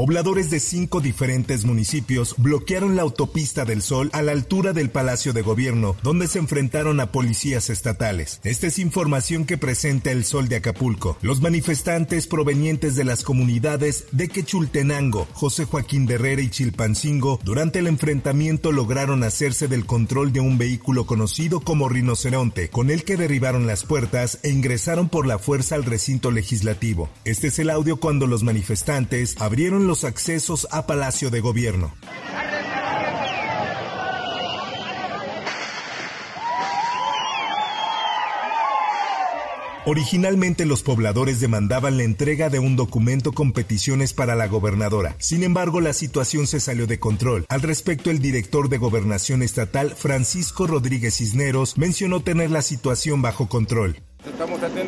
Pobladores de cinco diferentes municipios bloquearon la autopista del Sol a la altura del Palacio de Gobierno, donde se enfrentaron a policías estatales. Esta es información que presenta el Sol de Acapulco. Los manifestantes provenientes de las comunidades de Quechultenango, José Joaquín de Herrera y Chilpancingo, durante el enfrentamiento lograron hacerse del control de un vehículo conocido como rinoceronte, con el que derribaron las puertas e ingresaron por la fuerza al recinto legislativo. Este es el audio cuando los manifestantes abrieron los accesos a Palacio de Gobierno. Originalmente los pobladores demandaban la entrega de un documento con peticiones para la gobernadora. Sin embargo, la situación se salió de control. Al respecto, el director de Gobernación Estatal, Francisco Rodríguez Cisneros, mencionó tener la situación bajo control.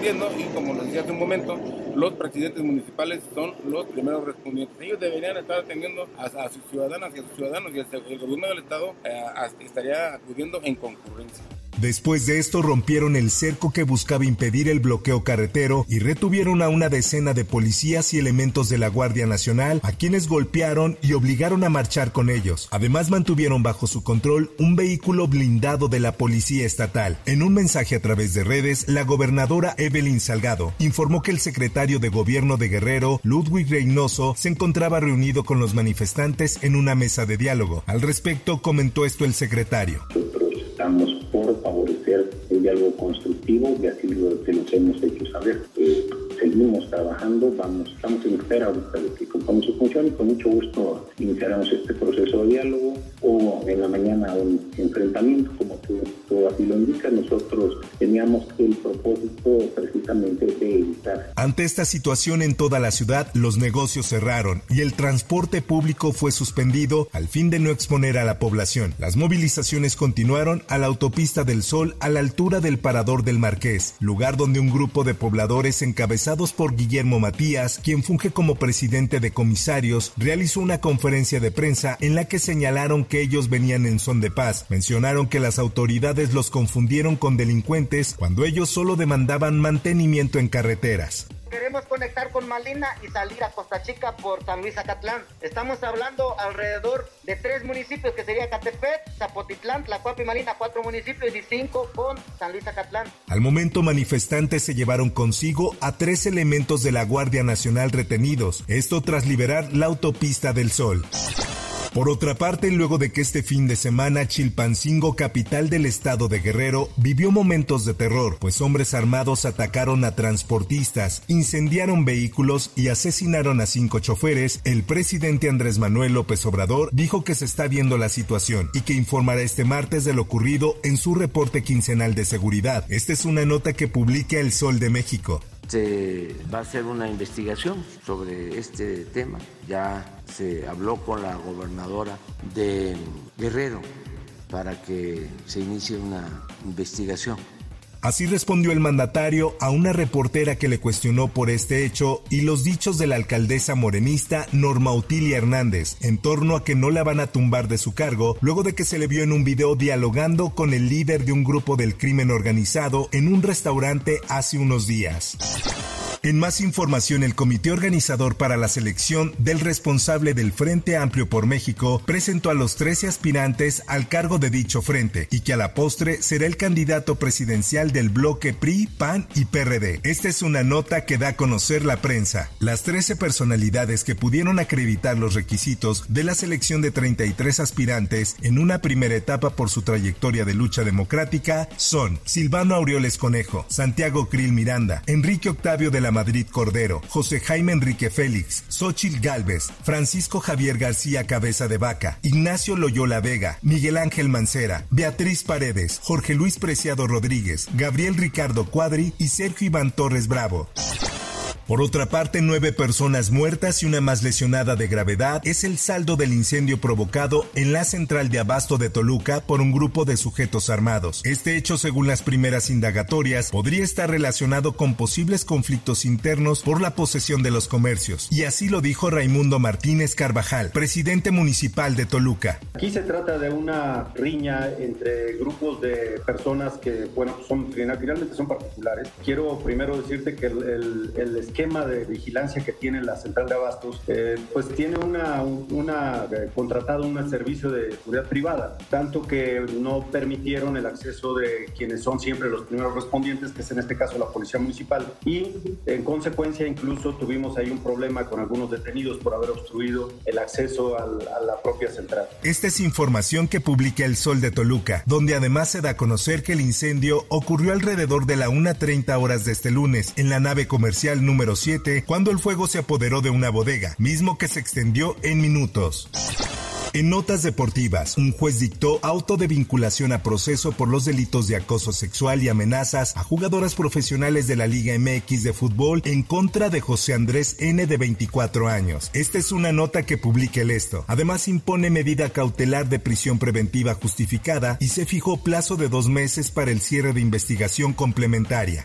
Y como les decía hace un momento, los presidentes municipales son los primeros respondientes. Ellos deberían estar atendiendo a, sus ciudadanas y a sus ciudadanos y el, gobierno del estado eh, estaría acudiendo en concurrencia. Después de esto rompieron el cerco que buscaba impedir el bloqueo carretero y retuvieron a una decena de policías y elementos de la Guardia Nacional a quienes golpearon y obligaron a marchar con ellos. Además mantuvieron bajo su control un vehículo blindado de la Policía Estatal. En un mensaje a través de redes, la gobernadora Evelyn Salgado informó que el secretario de Gobierno de Guerrero, Ludwig Reynoso, se encontraba reunido con los manifestantes en una mesa de diálogo. Al respecto comentó esto el secretario estamos por favorecer el diálogo constructivo y así lo, se los hemos hecho saber. Eh, seguimos trabajando, vamos, estamos en espera ahorita de que cumplamos su función y con mucho gusto iniciaremos este proceso de diálogo o en la mañana un enfrentamiento, como tú, tú así lo indicas. Nosotros teníamos el propósito precisamente de evitar. Ante esta situación en toda la ciudad, los negocios cerraron y el transporte público fue suspendido al fin de no exponer a la población. Las movilizaciones continuaron a la autopista del Sol a la altura del Parador del Marqués, lugar donde un grupo de pobladores encabezados por Guillermo Matías, quien funge como presidente de comisarios, realizó una conferencia de prensa en la que señalaron que ellos venían en son de paz. Mencionaron que las autoridades los confundieron con delincuentes cuando ellos solo demandaban mantenimiento en carreteras queremos conectar con Malina y salir a Costa Chica por San Luis Acatlán. Estamos hablando alrededor de tres municipios que sería Catepet, Zapotitlán, Tlacuapi y Malina, cuatro municipios y cinco con San Luis Acatlán. Al momento manifestantes se llevaron consigo a tres elementos de la Guardia Nacional retenidos, esto tras liberar la autopista del Sol. Por otra parte, luego de que este fin de semana Chilpancingo, capital del estado de Guerrero, vivió momentos de terror, pues hombres armados atacaron a transportistas, incendiaron vehículos y asesinaron a cinco choferes, el presidente Andrés Manuel López Obrador dijo que se está viendo la situación y que informará este martes de lo ocurrido en su reporte quincenal de seguridad. Esta es una nota que publica El Sol de México se va a hacer una investigación sobre este tema. Ya se habló con la gobernadora de Guerrero para que se inicie una investigación Así respondió el mandatario a una reportera que le cuestionó por este hecho y los dichos de la alcaldesa morenista Norma Utilia Hernández en torno a que no la van a tumbar de su cargo luego de que se le vio en un video dialogando con el líder de un grupo del crimen organizado en un restaurante hace unos días. En más información, el comité organizador para la selección del responsable del Frente Amplio por México presentó a los 13 aspirantes al cargo de dicho frente y que a la postre será el candidato presidencial del bloque PRI, PAN y PRD. Esta es una nota que da a conocer la prensa. Las 13 personalidades que pudieron acreditar los requisitos de la selección de 33 aspirantes en una primera etapa por su trayectoria de lucha democrática son Silvano Aureoles Conejo, Santiago Krill Miranda, Enrique Octavio de la Madrid Cordero, José Jaime Enrique Félix, Xochil Gálvez, Francisco Javier García Cabeza de Vaca, Ignacio Loyola Vega, Miguel Ángel Mancera, Beatriz Paredes, Jorge Luis Preciado Rodríguez, Gabriel Ricardo Cuadri y Sergio Iván Torres Bravo. Por otra parte, nueve personas muertas y una más lesionada de gravedad es el saldo del incendio provocado en la central de abasto de Toluca por un grupo de sujetos armados. Este hecho, según las primeras indagatorias, podría estar relacionado con posibles conflictos internos por la posesión de los comercios. Y así lo dijo Raimundo Martínez Carvajal, presidente municipal de Toluca. Aquí se trata de una riña entre grupos de personas que, bueno, son finalmente son particulares. Quiero primero decirte que el, el esquema de vigilancia que tiene la central de abastos, eh, pues tiene una, una eh, contratado un servicio de seguridad privada, tanto que no permitieron el acceso de quienes son siempre los primeros respondientes, que es en este caso la policía municipal, y en consecuencia incluso tuvimos ahí un problema con algunos detenidos por haber obstruido el acceso a la propia central. Esta es información que publica El Sol de Toluca, donde además se da a conocer que el incendio ocurrió alrededor de la 1.30 horas de este lunes en la nave comercial número número 7 cuando el fuego se apoderó de una bodega, mismo que se extendió en minutos. En notas deportivas, un juez dictó auto de vinculación a proceso por los delitos de acoso sexual y amenazas a jugadoras profesionales de la Liga MX de fútbol en contra de José Andrés N de 24 años. Esta es una nota que publica el esto. Además impone medida cautelar de prisión preventiva justificada y se fijó plazo de dos meses para el cierre de investigación complementaria.